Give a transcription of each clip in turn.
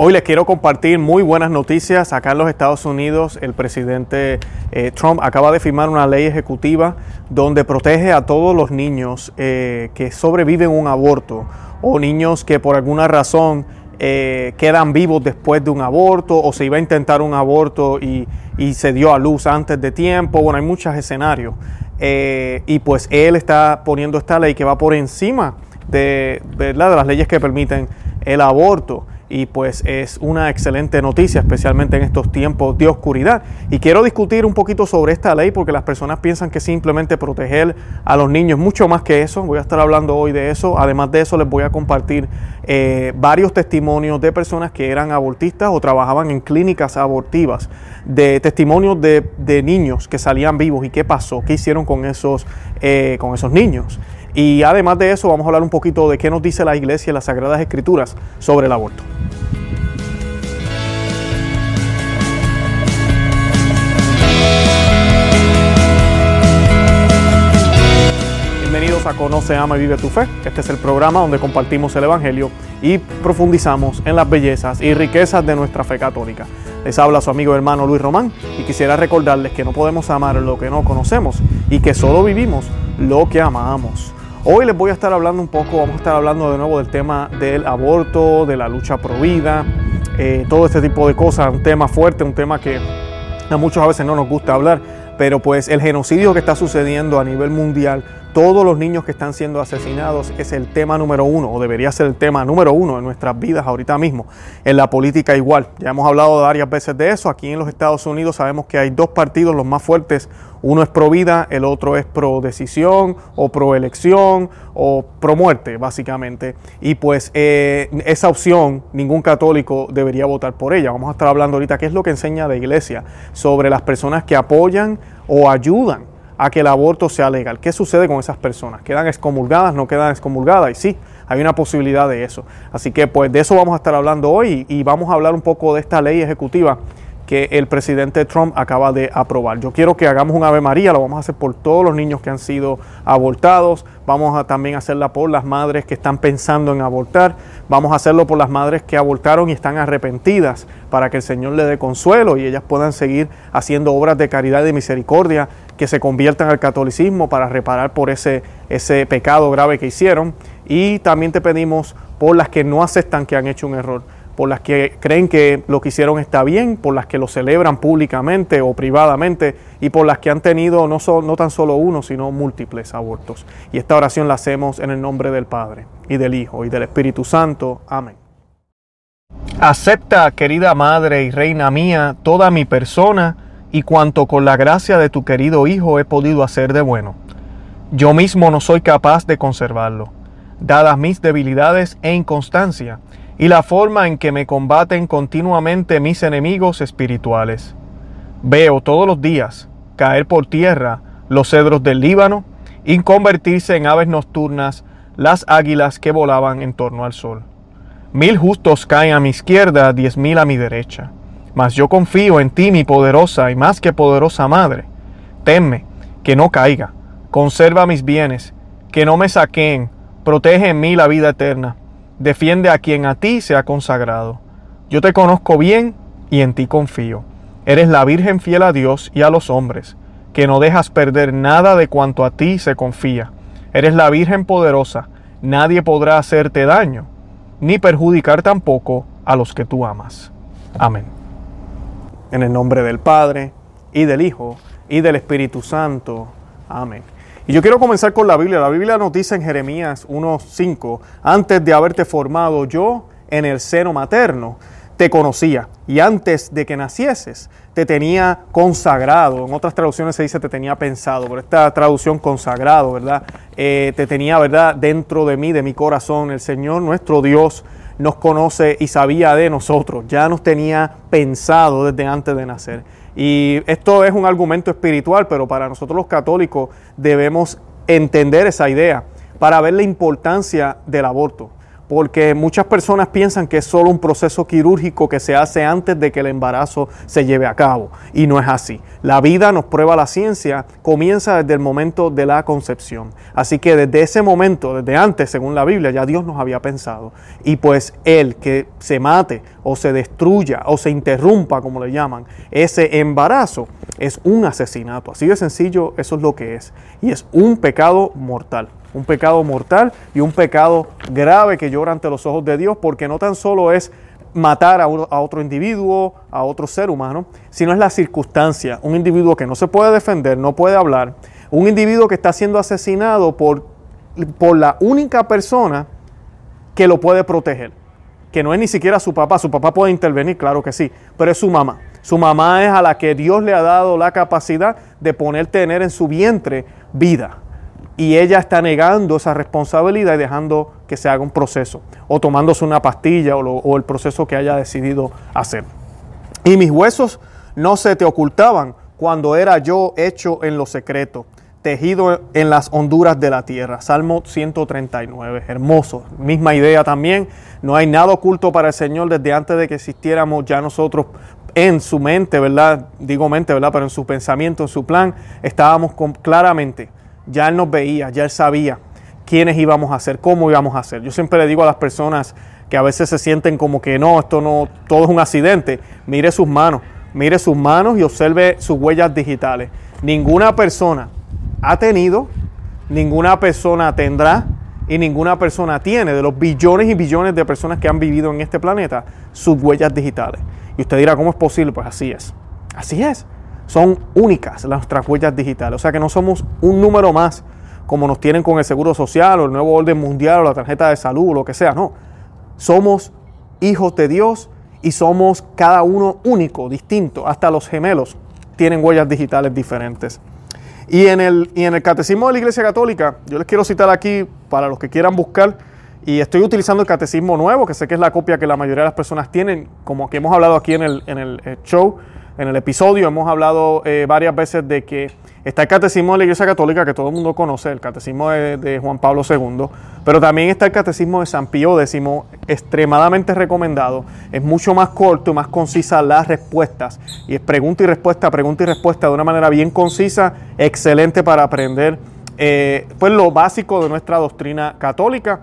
Hoy les quiero compartir muy buenas noticias. Acá en los Estados Unidos el presidente eh, Trump acaba de firmar una ley ejecutiva donde protege a todos los niños eh, que sobreviven un aborto o niños que por alguna razón eh, quedan vivos después de un aborto o se iba a intentar un aborto y, y se dio a luz antes de tiempo. Bueno, hay muchos escenarios. y pues él está poniendo esta ley que va por encima de las leyes que permiten el aborto y pues es una excelente noticia, especialmente en estos tiempos de oscuridad. Y quiero discutir un poquito sobre esta ley porque las personas piensan que simplemente proteger a los niños, mucho más que eso. Voy a estar hablando hoy de eso. Además de eso, les voy a compartir eh, varios testimonios de personas que eran abortistas o trabajaban en clínicas abortivas, de testimonios de, niños que salían vivos y qué pasó, qué hicieron con esos, eh, con esos niños. Y además de eso, vamos a hablar un poquito de qué nos dice la iglesia y las Sagradas Escrituras sobre el aborto. Bienvenidos a Conoce, Ama y Vive tu Fe. Este es el programa donde compartimos el Evangelio y profundizamos en las bellezas y riquezas de nuestra fe católica. Les habla su amigo hermano Luis Román y quisiera recordarles que no podemos amar lo que no conocemos y que solo vivimos lo que amamos. Hoy les voy a estar hablando un poco, vamos a estar hablando de nuevo del tema del aborto, de la lucha pro vida, eh, todo este tipo de cosas, un tema fuerte, un tema que a muchos a veces no nos gusta hablar, pero pues el genocidio que está sucediendo a nivel mundial todos los niños que están siendo asesinados es el tema número uno, o debería ser el tema número uno en nuestras vidas ahorita mismo. En la política igual. Ya hemos hablado varias veces de eso. Aquí en los Estados Unidos sabemos que hay dos partidos los más fuertes. Uno es pro vida, el otro es pro decisión o pro elección o pro muerte, básicamente. Y pues eh, esa opción ningún católico debería votar por ella. Vamos a estar hablando ahorita qué es lo que enseña la iglesia sobre las personas que apoyan o ayudan a que el aborto sea legal. ¿Qué sucede con esas personas? ¿Quedan excomulgadas? ¿No quedan excomulgadas? Y sí, hay una posibilidad de eso. Así que pues de eso vamos a estar hablando hoy y vamos a hablar un poco de esta ley ejecutiva que el presidente Trump acaba de aprobar. Yo quiero que hagamos un Ave María, lo vamos a hacer por todos los niños que han sido abortados, vamos a también hacerla por las madres que están pensando en abortar, vamos a hacerlo por las madres que abortaron y están arrepentidas para que el Señor le dé consuelo y ellas puedan seguir haciendo obras de caridad y de misericordia que se conviertan al catolicismo para reparar por ese, ese pecado grave que hicieron. Y también te pedimos por las que no aceptan que han hecho un error por las que creen que lo que hicieron está bien, por las que lo celebran públicamente o privadamente y por las que han tenido no, no tan solo uno, sino múltiples abortos. Y esta oración la hacemos en el nombre del Padre y del Hijo y del Espíritu Santo. Amén. Acepta, querida Madre y Reina mía, toda mi persona y cuanto con la gracia de tu querido Hijo he podido hacer de bueno. Yo mismo no soy capaz de conservarlo, dadas mis debilidades e inconstancia, y la forma en que me combaten continuamente mis enemigos espirituales. Veo todos los días caer por tierra los cedros del Líbano y convertirse en aves nocturnas las águilas que volaban en torno al sol. Mil justos caen a mi izquierda, diez mil a mi derecha. Mas yo confío en ti, mi poderosa y más que poderosa madre. Temme que no caiga, conserva mis bienes, que no me saquen, protege en mí la vida eterna Defiende a quien a ti se ha consagrado. Yo te conozco bien y en ti confío. Eres la Virgen fiel a Dios y a los hombres, que no dejas perder nada de cuanto a ti se confía. Eres la Virgen poderosa, nadie podrá hacerte daño, ni perjudicar tampoco a los que tú amas. Amén. En el nombre del Padre, y del Hijo, y del Espíritu Santo. Amén. Y yo quiero comenzar con la Biblia. La Biblia nos dice en Jeremías 1.5, antes de haberte formado yo en el seno materno, te conocía. Y antes de que nacieses, te tenía consagrado. En otras traducciones se dice te tenía pensado, pero esta traducción consagrado, ¿verdad? Eh, te tenía, ¿verdad? Dentro de mí, de mi corazón. El Señor, nuestro Dios, nos conoce y sabía de nosotros. Ya nos tenía pensado desde antes de nacer. Y esto es un argumento espiritual, pero para nosotros los católicos debemos entender esa idea para ver la importancia del aborto. Porque muchas personas piensan que es solo un proceso quirúrgico que se hace antes de que el embarazo se lleve a cabo. Y no es así. La vida nos prueba la ciencia, comienza desde el momento de la concepción. Así que desde ese momento, desde antes, según la Biblia, ya Dios nos había pensado. Y pues el que se mate o se destruya o se interrumpa, como le llaman, ese embarazo es un asesinato. Así de sencillo, eso es lo que es. Y es un pecado mortal un pecado mortal y un pecado grave que llora ante los ojos de Dios, porque no tan solo es matar a, otro individuo, a otro ser humano, sino es la circunstancia, un individuo que no se puede defender, no puede hablar, un individuo que está siendo asesinado por, por la única persona que lo puede proteger, que no es ni siquiera su papá, su papá puede intervenir, claro que sí, pero es su mamá. Su mamá es a la que Dios le ha dado la capacidad de poner, tener en su vientre vida y ella está negando esa responsabilidad y dejando que se haga un proceso, o tomándose una pastilla o, el proceso que haya decidido hacer. Y mis huesos no se te ocultaban cuando era yo hecho en lo secreto, tejido en las honduras de la tierra. Salmo 139, hermoso. Misma idea también, no hay nada oculto para el Señor desde antes de que existiéramos ya nosotros en su mente, ¿verdad? Digo mente, ¿verdad? Pero en su pensamiento, en su plan, estábamos claramente ya Él nos veía, ya Él sabía quiénes íbamos a ser, cómo íbamos a ser. Yo siempre le digo a las personas que a veces se sienten como que no, esto no, todo es un accidente, mire sus manos, mire sus manos y observe sus huellas digitales. Ninguna persona ha tenido, ninguna persona tendrá y ninguna persona tiene de los billones y billones de personas que han vivido en este planeta sus huellas digitales. Y usted dirá, ¿cómo es posible? Pues así es. Así es son únicas nuestras huellas digitales. O sea que no somos un número más como nos tienen con el Seguro Social o el nuevo orden mundial o la tarjeta de salud o lo que sea. No, somos hijos de Dios y somos cada uno único, distinto. Hasta los gemelos tienen huellas digitales diferentes. Y en, el, y en el Catecismo de la Iglesia Católica, yo les quiero citar aquí para los que quieran buscar, y estoy utilizando el Catecismo Nuevo, que sé que es la copia que la mayoría de las personas tienen, como que hemos hablado aquí en el, en el eh, show, en el episodio hemos hablado eh, varias veces de que está el catecismo de la Iglesia Católica, que todo el mundo conoce, el catecismo de, Juan Pablo II, pero también está el catecismo de San Pío X, extremadamente recomendado. Es mucho más corto y más concisa las respuestas. Y es pregunta y respuesta, pregunta y respuesta de una manera bien concisa, excelente para aprender eh, pues lo básico de nuestra doctrina católica.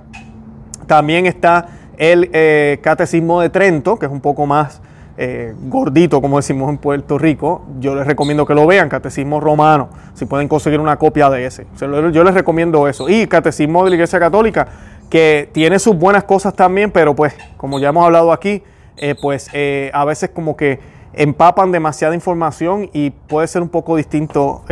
También está el eh, catecismo de Trento, que es un poco más eh, gordito, como decimos en Puerto Rico, yo les recomiendo que lo vean, Catecismo Romano, si pueden conseguir una copia de ese. Yo les recomiendo eso. Y Catecismo de la Iglesia Católica, que tiene sus buenas cosas también, pero pues, como ya hemos hablado aquí, eh, pues eh, a veces como que empapan demasiada información y puede ser un poco distinto,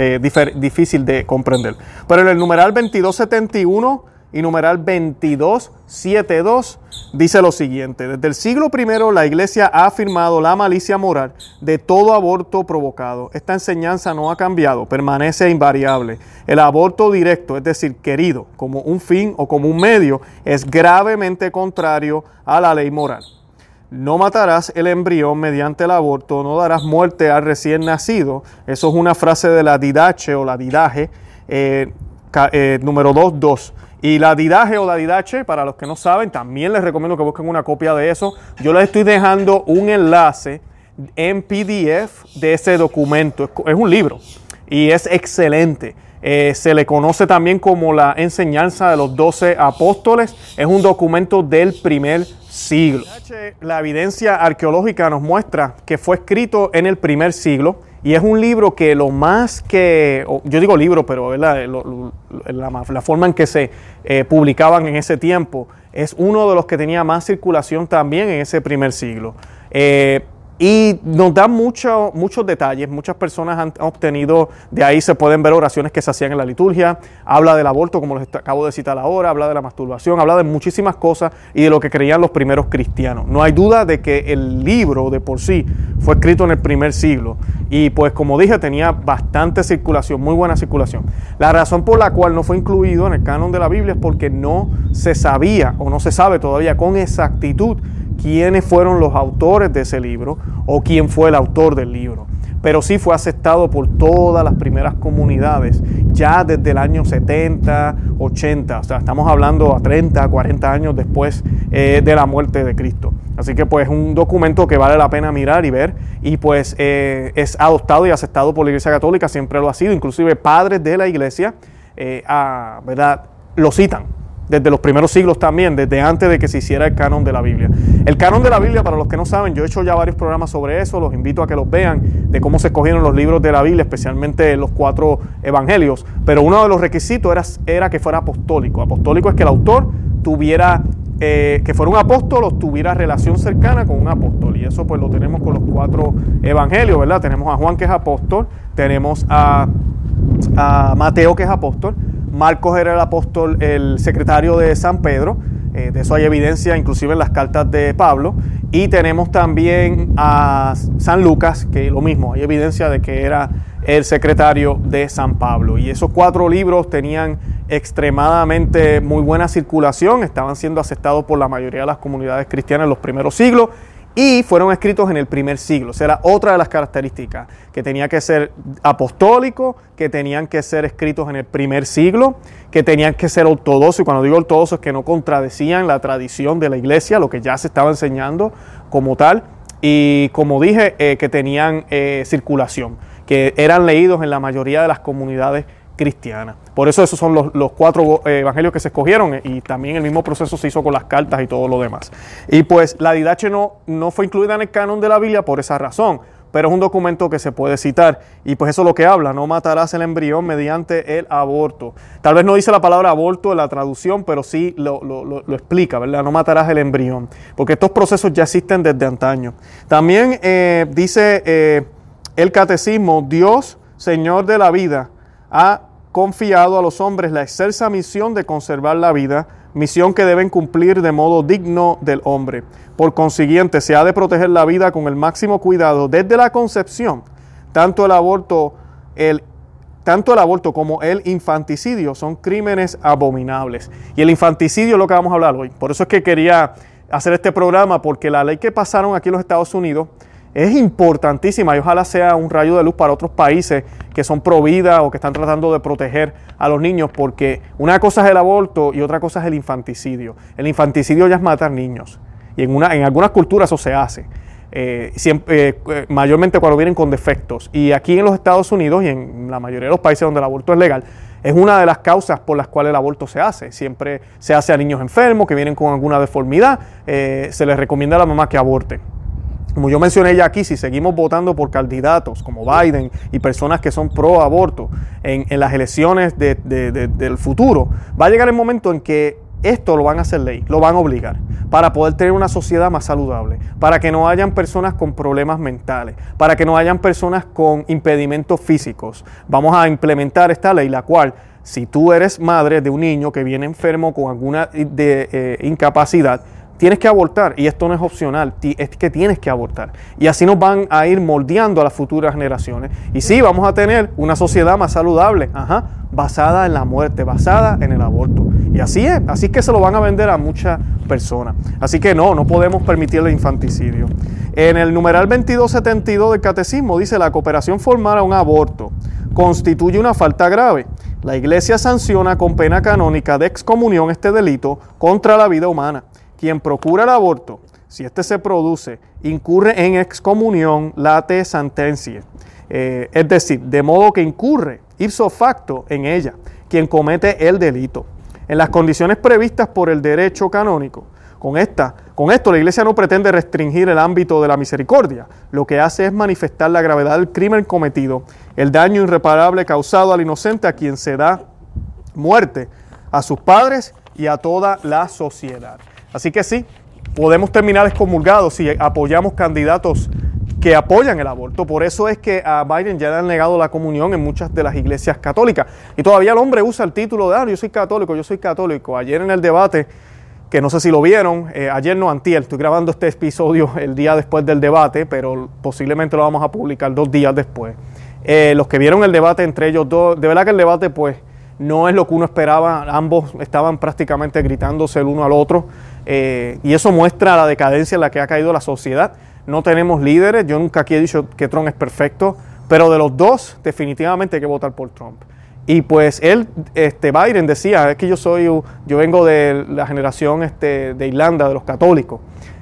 difícil de comprender. Pero en el numeral 2271 y numeral 2272 dice lo siguiente, desde el siglo I la iglesia ha afirmado la malicia moral de todo aborto provocado. Esta enseñanza no ha cambiado, permanece invariable. El aborto directo, es decir, querido, como un fin o como un medio, es gravemente contrario a la ley moral. No matarás el embrión mediante el aborto, no darás muerte al recién nacido. Eso es una frase de la didache o la didaje, eh, eh, número 2.2. Y la Didaje o la Didache, para los que no saben, también les recomiendo que busquen una copia de eso. Yo les estoy dejando un enlace en PDF de ese documento. Es un libro y es excelente. Eh, se le conoce también como la enseñanza de los doce apóstoles. Es un documento del primer siglo. La evidencia arqueológica nos muestra que fue escrito en el primer siglo y es un libro que lo más que, yo digo libro, pero la, forma en que se eh, publicaban en ese tiempo, es uno de los que tenía más circulación también en ese primer siglo. Eh, y nos da mucho, muchos detalles, muchas personas han obtenido, de ahí se pueden ver oraciones que se hacían en la liturgia, habla del aborto, como les acabo de citar ahora, habla de la masturbación, habla de muchísimas cosas y de lo que creían los primeros cristianos. No hay duda de que el libro de por sí fue escrito en el primer siglo y pues como dije tenía bastante circulación, muy buena circulación. La razón por la cual no fue incluido en el canon de la Biblia es porque no se sabía o no se sabe todavía con exactitud quiénes fueron los autores de ese libro o quién fue el autor del libro. Pero sí fue aceptado por todas las primeras comunidades ya desde el año 70, 80. O sea, estamos hablando a 30, 40 años después eh, de la muerte de Cristo. Así que pues un documento que vale la pena mirar y ver y pues eh, es adoptado y aceptado por la Iglesia Católica, siempre lo ha sido, inclusive padres de la Iglesia, ¿verdad? Lo citan desde los primeros siglos también, desde antes de que se hiciera el canon de la Biblia. El canon de la Biblia, para los que no saben, yo he hecho ya varios programas sobre eso, los invito a que los vean, de cómo se escogieron los libros de la Biblia, especialmente los cuatro evangelios, pero uno de los requisitos era, que fuera apostólico. Apostólico es que el autor tuviera, eh, que fuera un apóstol o tuviera relación cercana con un apóstol, y eso pues lo tenemos con los cuatro evangelios, ¿verdad? Tenemos a Juan que es apóstol, tenemos a, a Mateo que es apóstol, Marcos era el apóstol, el secretario de San Pedro, eh, de eso hay evidencia inclusive en las cartas de Pablo, y tenemos también a San Lucas, que lo mismo, hay evidencia de que era el secretario de San Pablo. Y esos cuatro libros tenían extremadamente muy buena circulación, estaban siendo aceptados por la mayoría de las comunidades cristianas en los primeros siglos y fueron escritos en el primer siglo. O sea, era otra de las características, que tenía que ser apostólico, que tenían que ser escritos en el primer siglo, que tenían que ser ortodoxos, y cuando digo ortodoxos es que no contradecían la tradición de la iglesia, lo que ya se estaba enseñando como tal, y como dije, eh, que tenían eh, circulación, que eran leídos en la mayoría de las comunidades cristiana. Por eso esos son los, cuatro eh, evangelios que se escogieron y también el mismo proceso se hizo con las cartas y todo lo demás. Y pues la Didache no, no fue incluida en el canon de la Biblia por esa razón, pero es un documento que se puede citar y pues eso es lo que habla, no matarás el embrión mediante el aborto. Tal vez no dice la palabra aborto en la traducción, pero sí lo, explica, ¿verdad? No matarás el embrión, porque estos procesos ya existen desde antaño. También eh, dice eh, el catecismo, Dios, Señor de la vida, ha confiado a los hombres la excelsa misión de conservar la vida, misión que deben cumplir de modo digno del hombre. Por consiguiente, se ha de proteger la vida con el máximo cuidado desde la concepción. Tanto el aborto, el, tanto el aborto como el infanticidio son crímenes abominables. Y el infanticidio es lo que vamos a hablar hoy. Por eso es que quería hacer este programa, porque la ley que pasaron aquí en los Estados Unidos es importantísima y ojalá sea un rayo de luz para otros países que son pro vida o que están tratando de proteger a los niños, porque una cosa es el aborto y otra cosa es el infanticidio. El infanticidio ya es matar niños y en, una, en algunas culturas eso se hace. Eh, eh, eh, mayormente cuando vienen con defectos. Y aquí en los Estados Unidos y en la mayoría de los países donde el aborto es legal, es una de las causas por las cuales el aborto se hace. Siempre se hace a niños enfermos que vienen con alguna deformidad, se les recomienda a la mamá que aborten. Como yo mencioné ya aquí, si seguimos votando por candidatos como Biden y personas que son pro aborto en, las elecciones del futuro, va a llegar el momento en que esto lo van a hacer ley, lo van a obligar, para poder tener una sociedad más saludable, para que no hayan personas con problemas mentales, para que no hayan personas con impedimentos físicos. Vamos a implementar esta ley, la cual, si tú eres madre de un niño que viene enfermo con alguna de, eh, incapacidad, tienes que abortar y esto no es opcional, es que tienes que abortar. Y así nos van a ir moldeando a las futuras generaciones. Y sí, vamos a tener una sociedad más saludable, ajá, basada en la muerte, basada en el aborto. Y así es, así es que se lo van a vender a muchas personas. Así que no, no podemos permitir el infanticidio. En el numeral 2272 del catecismo dice la cooperación formal a un aborto constituye una falta grave. La iglesia sanciona con pena canónica de excomunión este delito contra la vida humana quien procura el aborto, si éste se produce, incurre en excomunión late sentencia. Eh, es decir, de modo que incurre ipso facto en ella, quien comete el delito. En las condiciones previstas por el derecho canónico, con, esta, con esto la Iglesia no pretende restringir el ámbito de la misericordia, lo que hace es manifestar la gravedad del crimen cometido, el daño irreparable causado al inocente a quien se da muerte, a sus padres y a toda la sociedad. Así que sí, podemos terminar excomulgados si apoyamos candidatos que apoyan el aborto. Por eso es que a Biden ya le han negado la comunión en muchas de las iglesias católicas. Y todavía el hombre usa el título de, ah, yo soy católico, yo soy católico. Ayer en el debate, que no sé si lo vieron, eh, ayer no antier, estoy grabando este episodio el día después del debate, pero posiblemente lo vamos a publicar dos días después. Eh, los que vieron el debate entre ellos dos, de verdad que el debate pues no es lo que uno esperaba, ambos estaban prácticamente gritándose el uno al otro. Eh, y eso muestra la decadencia en la que ha caído la sociedad. No tenemos líderes, yo nunca aquí he dicho que Trump es perfecto, pero de los dos definitivamente hay que votar por Trump. Y pues él, este, Biden decía, es que yo soy, yo vengo de la generación este, de Irlanda, de los católicos.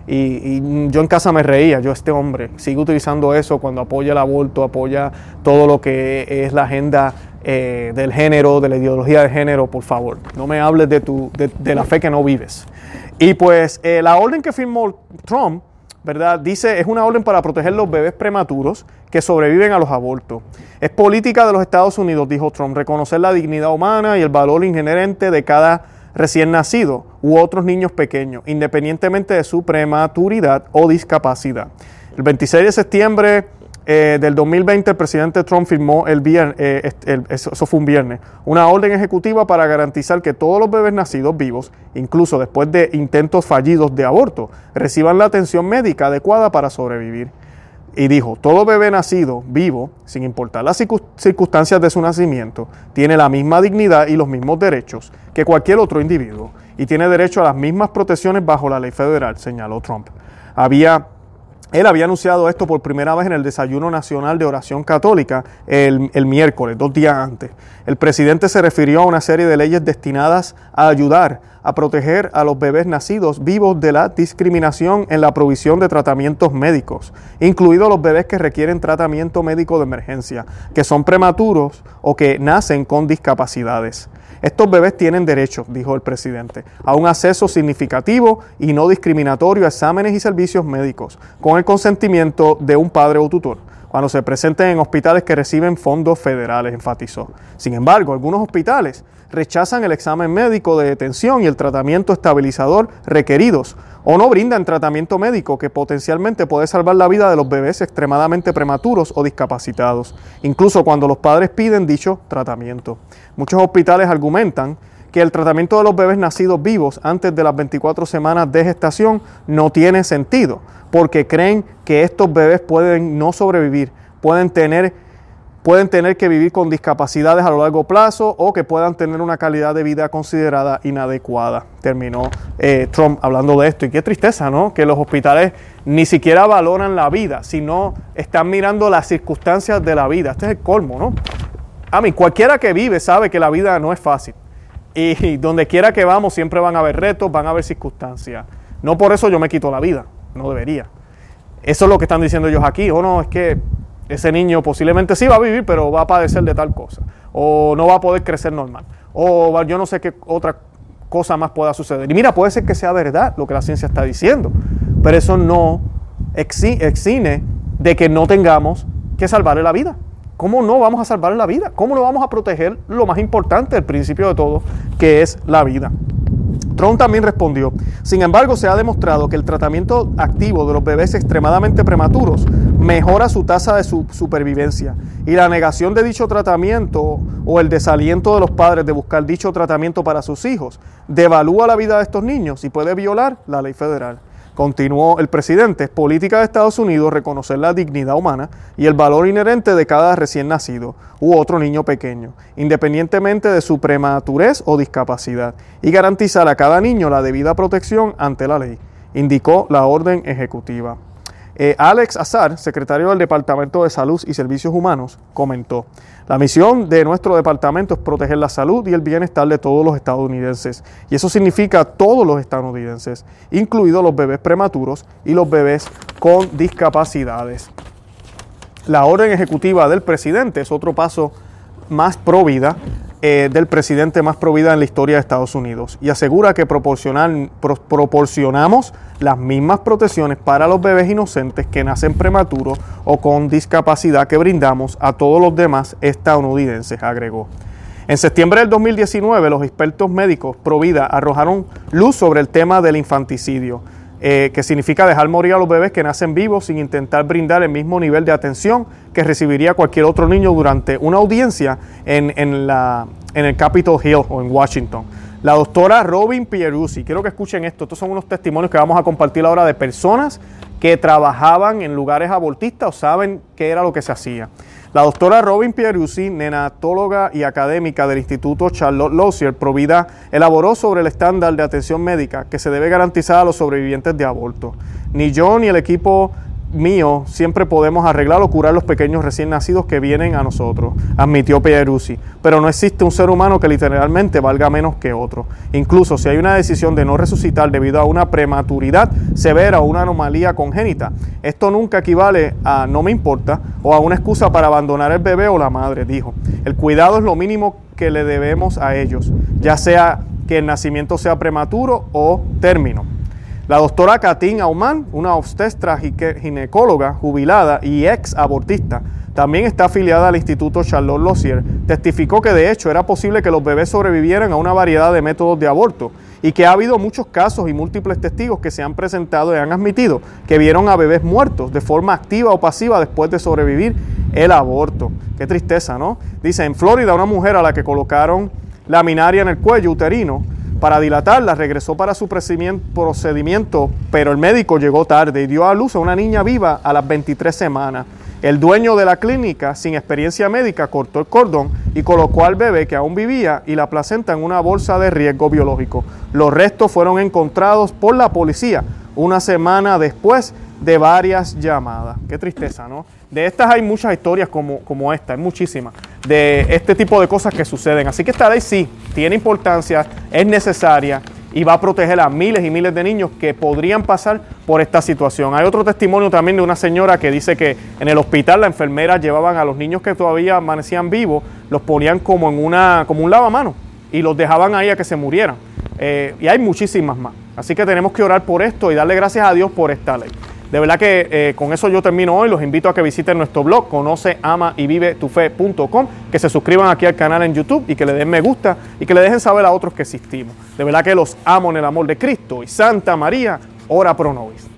Y, yo en casa me reía, yo este hombre, sigue utilizando eso cuando apoya el aborto, apoya todo lo que es la agenda eh, del género, de la ideología de género, por favor, no me hables de, tu, de, la fe que no vives. Y pues eh, la orden que firmó Trump, ¿verdad? Dice, es una orden para proteger los bebés prematuros que sobreviven a los abortos. Es política de los Estados Unidos, dijo Trump, reconocer la dignidad humana y el valor inherente de cada recién nacido u otros niños pequeños, independientemente de su prematuridad o discapacidad. El 26 de septiembre eh, del 2020 el presidente Trump firmó el viernes, eh, eso fue un viernes, una orden ejecutiva para garantizar que todos los bebés nacidos vivos, incluso después de intentos fallidos de aborto, reciban la atención médica adecuada para sobrevivir y dijo, todo bebé nacido vivo, sin importar las circunstancias de su nacimiento, tiene la misma dignidad y los mismos derechos que cualquier otro individuo y tiene derecho a las mismas protecciones bajo la ley federal, señaló Trump. Había él había anunciado esto por primera vez en el desayuno nacional de oración católica el, miércoles, dos días antes. El presidente se refirió a una serie de leyes destinadas a ayudar a proteger a los bebés nacidos vivos de la discriminación en la provisión de tratamientos médicos, incluidos los bebés que requieren tratamiento médico de emergencia, que son prematuros o que nacen con discapacidades. Estos bebés tienen derecho, dijo el presidente, a un acceso significativo y no discriminatorio a exámenes y servicios médicos, con el consentimiento de un padre o tutor cuando se presenten en hospitales que reciben fondos federales, enfatizó. Sin embargo, algunos hospitales rechazan el examen médico de detención y el tratamiento estabilizador requeridos o no brindan tratamiento médico que potencialmente puede salvar la vida de los bebés extremadamente prematuros o discapacitados, incluso cuando los padres piden dicho tratamiento. Muchos hospitales argumentan que el tratamiento de los bebés nacidos vivos antes de las 24 semanas de gestación no tiene sentido, porque creen que estos bebés pueden no sobrevivir, pueden tener pueden tener que vivir con discapacidades a lo largo plazo o que puedan tener una calidad de vida considerada inadecuada. Terminó eh, Trump hablando de esto. Y qué tristeza, ¿no? Que los hospitales ni siquiera valoran la vida, sino están mirando las circunstancias de la vida. Este es el colmo, ¿no? A mí, cualquiera que vive sabe que la vida no es fácil. Y donde quiera que vamos siempre van a haber retos, van a haber circunstancias. No por eso yo me quito la vida, no debería. Eso es lo que están diciendo ellos aquí. O no, es que ese niño posiblemente sí va a vivir, pero va a padecer de tal cosa. O no va a poder crecer normal. O yo no sé qué otra cosa más pueda suceder. Y mira, puede ser que sea verdad lo que la ciencia está diciendo, pero eso no exime de que no tengamos que salvarle la vida. ¿Cómo no vamos a salvarle la vida? ¿Cómo no vamos a proteger lo más importante, el principio de todo, que es la vida? Trump también respondió, sin embargo se ha demostrado que el tratamiento activo de los bebés extremadamente prematuros mejora su tasa de supervivencia y la negación de dicho tratamiento o el desaliento de los padres de buscar dicho tratamiento para sus hijos devalúa la vida de estos niños y puede violar la ley federal. Continuó el presidente, es política de Estados Unidos reconocer la dignidad humana y el valor inherente de cada recién nacido u otro niño pequeño, independientemente de su prematurez o discapacidad, y garantizar a cada niño la debida protección ante la ley, indicó la orden ejecutiva. Eh, Alex Azar, secretario del Departamento de Salud y Servicios Humanos, comentó, la misión de nuestro departamento es proteger la salud y el bienestar de todos los estadounidenses. Y eso significa todos los estadounidenses, incluidos los bebés prematuros y los bebés con discapacidades. La orden ejecutiva del presidente es otro paso más pro vida eh, del presidente más provida en la historia de Estados Unidos y asegura que proporcionamos las mismas protecciones para los bebés inocentes que nacen prematuros o con discapacidad que brindamos a todos los demás estadounidenses, agregó. En septiembre del 2019, los expertos médicos Provida arrojaron luz sobre el tema del infanticidio eh, que significa dejar morir a los bebés que nacen vivos sin intentar brindar el mismo nivel de atención que recibiría cualquier otro niño durante una audiencia en, en, la, en el Capitol Hill o en Washington. La doctora Robin Pieruzzi, quiero que escuchen esto, estos son unos testimonios que vamos a compartir ahora de personas que trabajaban en lugares abortistas o saben qué era lo que se hacía. La doctora Robin Pieruzzi, neonatóloga y académica del Instituto Charlotte Lozier, Provida, elaboró sobre el estándar de atención médica que se debe garantizar a los sobrevivientes de aborto. Ni yo ni el equipo mío siempre podemos arreglar o curar los pequeños recién nacidos que vienen a nosotros, admitió Pierucci. Pero no existe un ser humano que literalmente valga menos que otro. Incluso si hay una decisión de no resucitar debido a una prematuridad severa o una anomalía congénita, esto nunca equivale a no me importa o a una excusa para abandonar el bebé o la madre, dijo. El cuidado es lo mínimo que le debemos a ellos, ya sea que el nacimiento sea prematuro o término. La doctora Katin Auman, una obstetra ginecóloga jubilada y ex abortista, también está afiliada al Instituto Charlotte Lossier, testificó que de hecho era posible que los bebés sobrevivieran a una variedad de métodos de aborto y que ha habido muchos casos y múltiples testigos que se han presentado y han admitido que vieron a bebés muertos de forma activa o pasiva después de sobrevivir el aborto. Qué tristeza, ¿no? Dice, en Florida una mujer a la que colocaron laminaria en el cuello uterino para dilatarla, regresó para su procedimiento, pero el médico llegó tarde y dio a luz a una niña viva a las 23 semanas. El dueño de la clínica, sin experiencia médica, cortó el cordón y colocó al bebé que aún vivía y la placenta en una bolsa de riesgo biológico. Los restos fueron encontrados por la policía una semana después de varias llamadas. Qué tristeza, ¿no? De estas hay muchas historias como, como esta, hay muchísimas, de este tipo de cosas que suceden. Así que esta ley sí tiene importancia, es necesaria y va a proteger a miles y miles de niños que podrían pasar por esta situación. Hay otro testimonio también de una señora que dice que en el hospital la enfermera llevaban a los niños que todavía amanecían vivos, los ponían como en una, como un lavamano y los dejaban ahí a que se murieran. Eh, y hay muchísimas más. Así que tenemos que orar por esto y darle gracias a Dios por esta ley. De verdad que eh, con eso yo termino hoy. Los invito a que visiten nuestro blog, conoce, ama y vive tu fe.com, que se suscriban aquí al canal en YouTube y que le den me gusta y que le dejen saber a otros que existimos. De verdad que los amo en el amor de Cristo y Santa María, ora pro nobis.